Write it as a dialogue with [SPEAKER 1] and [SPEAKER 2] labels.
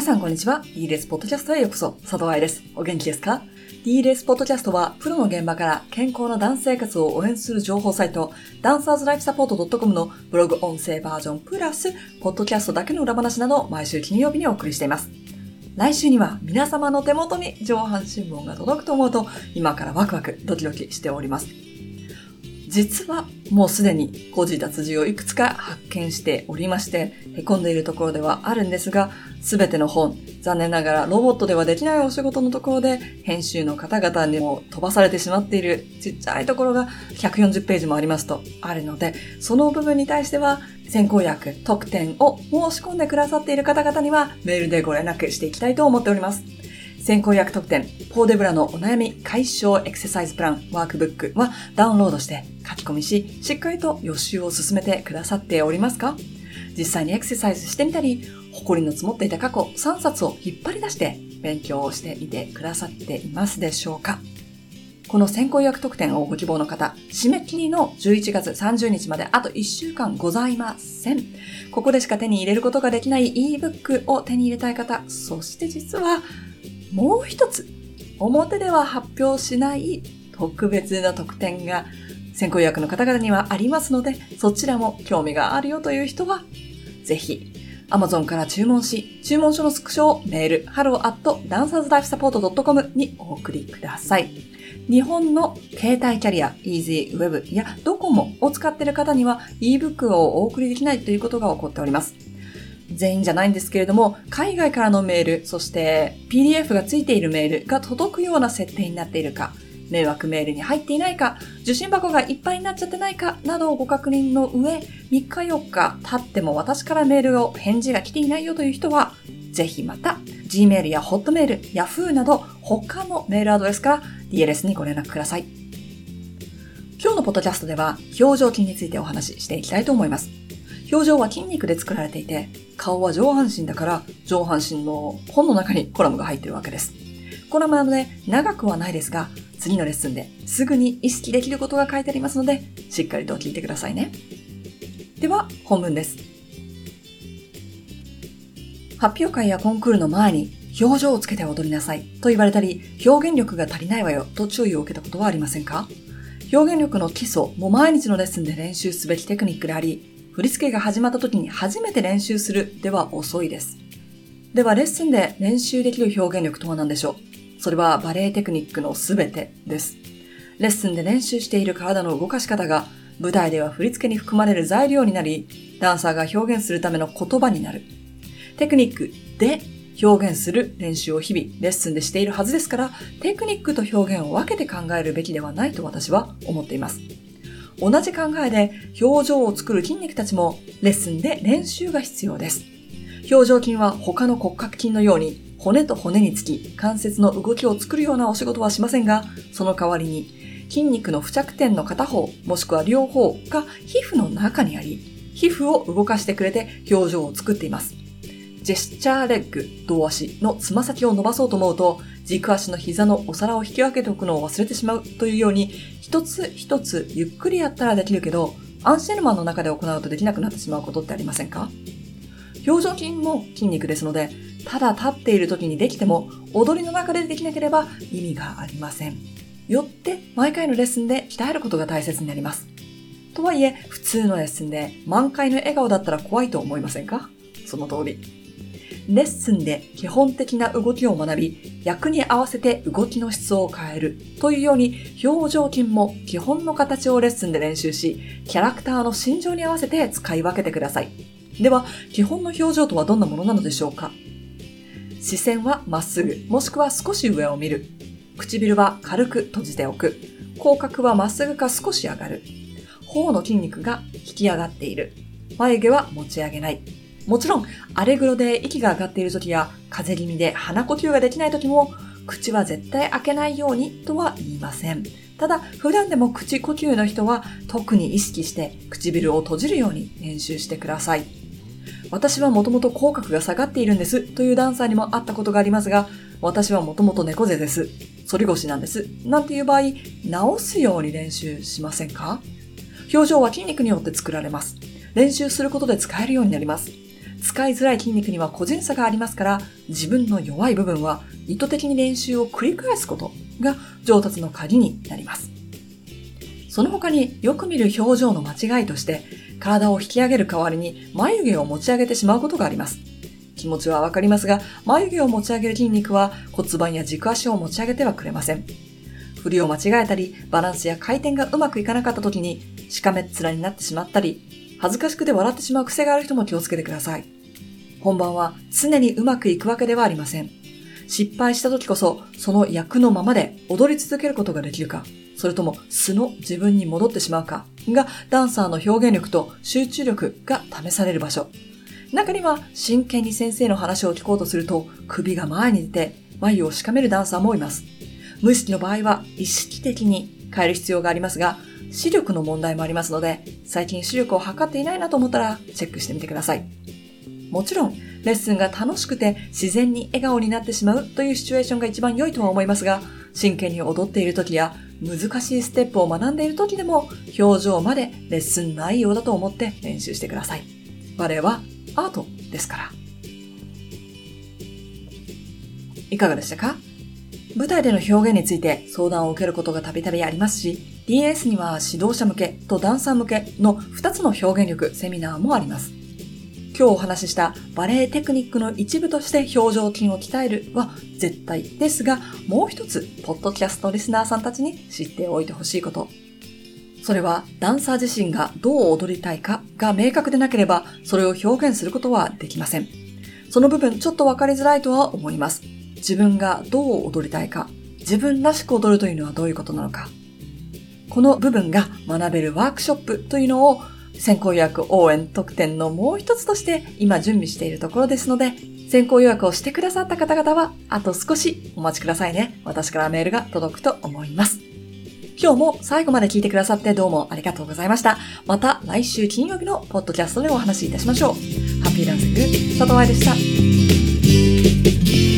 [SPEAKER 1] 皆さんこんにちは。D レスポッドキャストへようこそ。佐藤愛です。お元気ですか ?D レスポッドキャストは、プロの現場から健康なダンス生活を応援する情報サイト、ダンサーズライフサポート .com のブログ音声バージョンプラス、ポッドキャストだけの裏話など毎週金曜日にお送りしています。来週には皆様の手元に上半身紋が届くと思うと、今からワクワクドキドキしております。実はもうすでに誤字脱字をいくつか発見しておりまして、凹んでいるところではあるんですが、すべての本、残念ながらロボットではできないお仕事のところで、編集の方々にも飛ばされてしまっているちっちゃいところが140ページもありますとあるので、その部分に対しては、先行薬、特典を申し込んでくださっている方々には、メールでご連絡していきたいと思っております。先行薬特典、ポーデブラのお悩み解消エクササイズプランワークブックはダウンロードして書き込みし、しっかりと予習を進めてくださっておりますか？実際にエクササイズしてみたり、埃の積もっていた過去3冊を引っ張り出して勉強をしてみてくださっていますでしょうか？この先行予約特典をご希望の方、締め切りの11月30日まであと1週間ございません。ここでしか手に入れることができない ebook を手に入れたい方、そして実はもう一つ、表では発表しない特別な特典が先行予約の方々にはありますので、そちらも興味があるよという人は、ぜひ、Amazon から注文し、注文書のスクショをメール、hello.dancerslifesupport.com にお送りください。日本の携帯キャリア、EasyWeb やドコモを使っている方には ebook をお送りできないということが起こっております。全員じゃないんですけれども、海外からのメール、そして PDF がついているメールが届くような設定になっているか、迷惑メールに入っていないか、受信箱がいっぱいになっちゃってないかなどをご確認の上、3日4日経っても私からメールを返事が来ていないよという人は、ぜひまた Gmail や Hotmail、Yahoo など他のメールアドレスから DLS にご連絡ください。今日のポッドキャストでは表情筋についてお話ししていきたいと思います。表情は筋肉で作られていて、顔は上半身だから上半身の本の中にコラムが入っているわけです。コラムなので長くはないですが、次のレッスンですぐに意識できることが書いてありますので、しっかりと聞いてくださいね。では、本文です。発表会やコンクールの前に表情をつけて踊りなさいと言われたり、表現力が足りないわよと注意を受けたことはありませんか？表現力の基礎も毎日のレッスンで練習すべきテクニックであり、振り付けが始まった時に初めて練習するでは遅いです。ではレッスンで練習できる表現力とは何でしょう？それはバレエテクニックのすべてです。レッスンで練習している体の動かし方が舞台では振り付けに含まれる材料になり、ダンサーが表現するための言葉になる。テクニックで表現する練習を日々レッスンでしているはずですから、テクニックと表現を分けて考えるべきではないと私は思っています。同じ考えで表情を作る筋肉たちもレッスンで練習が必要です。表情筋は他の骨格筋のように骨と骨につき関節の動きを作るようなお仕事はしませんが、その代わりに筋肉の付着点の片方もしくは両方が皮膚の中にあり、皮膚を動かしてくれて表情を作っています。ジェスチャーレッグ、胴足のつま先を伸ばそうと思うと、軸足の膝のお皿を引き分けておくのを忘れてしまうというように、一つ一つゆっくりやったらできるけど、アンシェルマンの中で行うとできなくなってしまうことってありませんか？表情筋も筋肉ですので、ただ立っている時にできても、踊りの中でできなければ意味がありません。よって、毎回のレッスンで鍛えることが大切になります。とはいえ、普通のレッスンで満開の笑顔だったら怖いと思いませんか？その通り。レッスンで基本的な動きを学び、役に合わせて動きの質を変えるというように、表情筋も基本の形をレッスンで練習し、キャラクターの心情に合わせて使い分けてください。では、基本の表情とはどんなものなのでしょうか？視線はまっすぐ、もしくは少し上を見る。唇は軽く閉じておく。口角はまっすぐか少し上がる。頬の筋肉が引き上がっている。眉毛は持ち上げない。もちろん、アレグロで息が上がっている時や、風邪気味で鼻呼吸ができない時も、口は絶対開けないようにとは言いません。ただ、普段でも口呼吸の人は特に意識して唇を閉じるように練習してください。私はもともと口角が下がっているんですというダンサーにも会ったことがありますが、私はもともと猫背です。反り腰なんです。なんていう場合、直すように練習しませんか？表情は筋肉によって作られます。練習することで使えるようになります。使いづらい筋肉には個人差がありますから、自分の弱い部分は意図的に練習を繰り返すことが上達の鍵になります。その他によく見る表情の間違いとして、体を引き上げる代わりに眉毛を持ち上げてしまうことがあります。気持ちはわかりますが、眉毛を持ち上げる筋肉は骨盤や軸足を持ち上げてはくれません。振りを間違えたり、バランスや回転がうまくいかなかった時に、しかめっ面になってしまったり、恥ずかしくて笑ってしまう癖がある人も気をつけてください。本番は常にうまくいくわけではありません。失敗した時こそ、その役のままで踊り続けることができるか、それとも素の自分に戻ってしまうかがダンサーの表現力と集中力が試される場所。中には真剣に先生の話を聞こうとすると首が前に出て眉をしかめるダンサーもいます。無意識の場合は意識的に変える必要がありますが、視力の問題もありますので、最近視力を測っていないなと思ったらチェックしてみてください。もちろん、レッスンが楽しくて自然に笑顔になってしまうというシチュエーションが一番良いとは思いますが、真剣に踊っている時や難しいステップを学んでいる時でも表情までレッスン内容だと思って練習してください。バレエはアートですから。いかがでしたか？舞台での表現について相談を受けることがたびたびありますし、DS には指導者向けとダンサー向けの2つの表現力セミナーもあります。今日お話ししたバレエテクニックの一部として表情筋を鍛えるは絶対ですが、もう一つ、ポッドキャストリスナーさんたちに知っておいてほしいこと。それは、ダンサー自身がどう踊りたいかが明確でなければ、それを表現することはできません。その部分、ちょっとわかりづらいとは思います。自分がどう踊りたいか、自分らしく踊るというのはどういうことなのか。この部分が学べるワークショップというのを先行予約応援特典のもう一つとして今準備しているところですので、先行予約をしてくださった方々は、あと少しお待ちくださいね。私からメールが届くと思います。今日も最後まで聞いてくださってどうもありがとうございました。また来週金曜日のポッドキャストでお話しいたしましょう。ハッピーダンシング、佐藤愛でした。